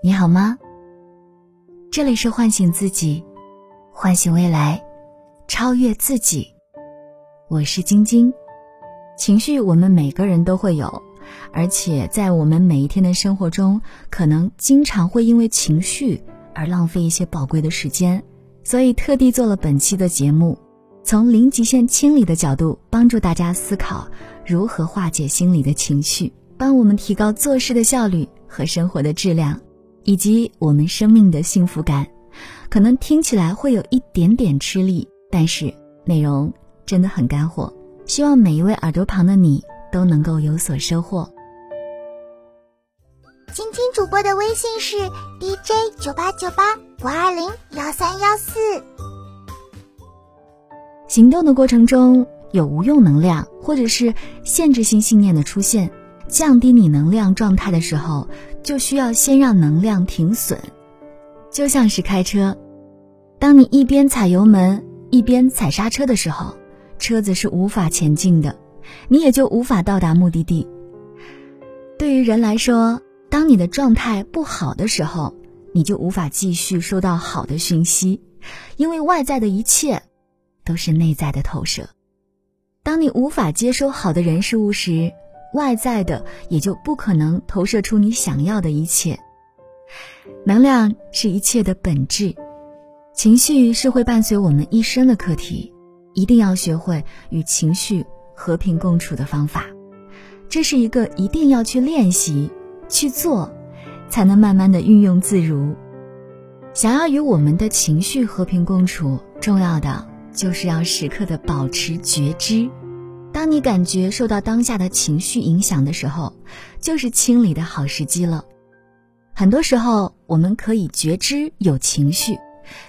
你好吗？这里是唤醒自己，唤醒未来，超越自己。我是晶晶。情绪我们每个人都会有，而且在我们每一天的生活中，可能经常会因为情绪而浪费一些宝贵的时间。所以特地做了本期的节目，从零极限清理的角度，帮助大家思考如何化解心理的情绪，帮我们提高做事的效率和生活的质量。以及我们生命的幸福感，可能听起来会有一点点吃力，但是内容真的很干货。希望每一位耳朵旁的你都能够有所收获。晶晶主播的微信是 DJ 九八九八五二零幺三幺四。行动的过程中有无用能量或者是限制性信念的出现。降低你能量状态的时候，就需要先让能量停损。就像是开车，当你一边踩油门一边踩刹车的时候，车子是无法前进的，你也就无法到达目的地。对于人来说，当你的状态不好的时候，你就无法继续收到好的讯息，因为外在的一切都是内在的投射。当你无法接收好的人事物时，外在的也就不可能投射出你想要的一切。能量是一切的本质，情绪是会伴随我们一生的课题，一定要学会与情绪和平共处的方法。这是一个一定要去练习、去做，才能慢慢的运用自如。想要与我们的情绪和平共处，重要的就是要时刻的保持觉知。当你感觉受到当下的情绪影响的时候，就是清理的好时机了。很多时候，我们可以觉知有情绪，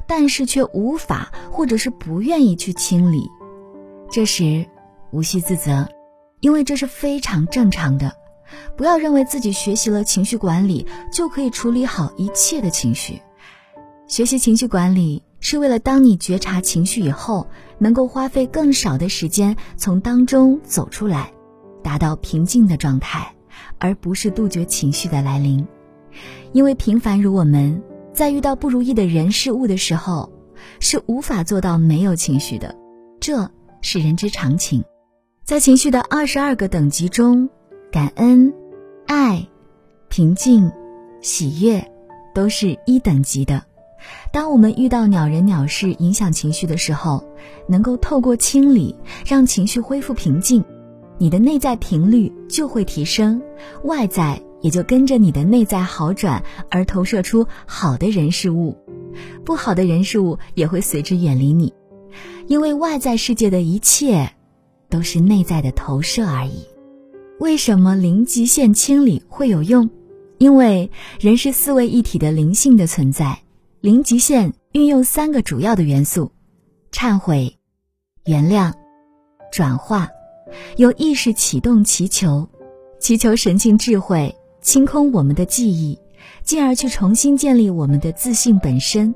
但是却无法或者是不愿意去清理。这时，无需自责，因为这是非常正常的。不要认为自己学习了情绪管理就可以处理好一切的情绪。学习情绪管理。是为了当你觉察情绪以后，能够花费更少的时间从当中走出来，达到平静的状态，而不是杜绝情绪的来临。因为平凡如我们，在遇到不如意的人事物的时候，是无法做到没有情绪的，这是人之常情。在情绪的二十二个等级中，感恩、爱、平静、喜悦，都是一等级的。当我们遇到鸟人鸟事影响情绪的时候，能够透过清理让情绪恢复平静，你的内在频率就会提升，外在也就跟着你的内在好转而投射出好的人事物，不好的人事物也会随之远离你，因为外在世界的一切都是内在的投射而已。为什么零极限清理会有用？因为人是四位一体的灵性的存在。零极限运用三个主要的元素：忏悔、原谅、转化，由意识启动祈求，祈求神性智慧清空我们的记忆，进而去重新建立我们的自信本身。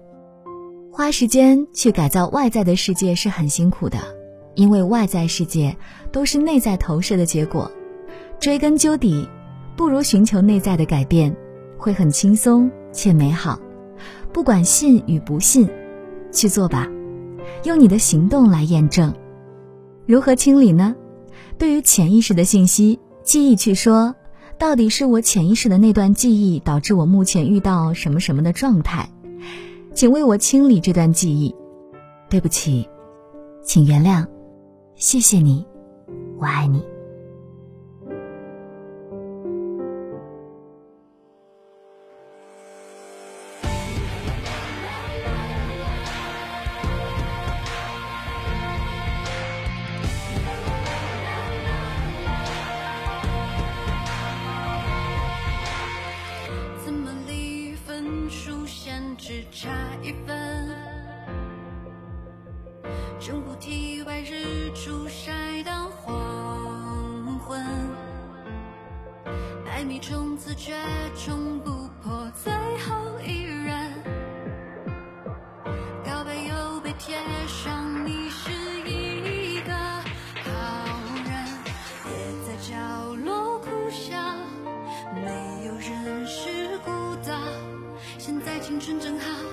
花时间去改造外在的世界是很辛苦的，因为外在世界都是内在投射的结果。追根究底，不如寻求内在的改变，会很轻松且美好。不管信与不信，去做吧，用你的行动来验证。如何清理呢？对于潜意识的信息记忆去说，到底是我潜意识的那段记忆导致我目前遇到什么什么的状态？请为我清理这段记忆。对不起，请原谅，谢谢你，我爱你。正不提外日出晒到黄昏，百米冲刺却冲不破最后一人，告白又被贴上你是一个好人，别在角落哭笑，没有人是孤岛。现在青春正好。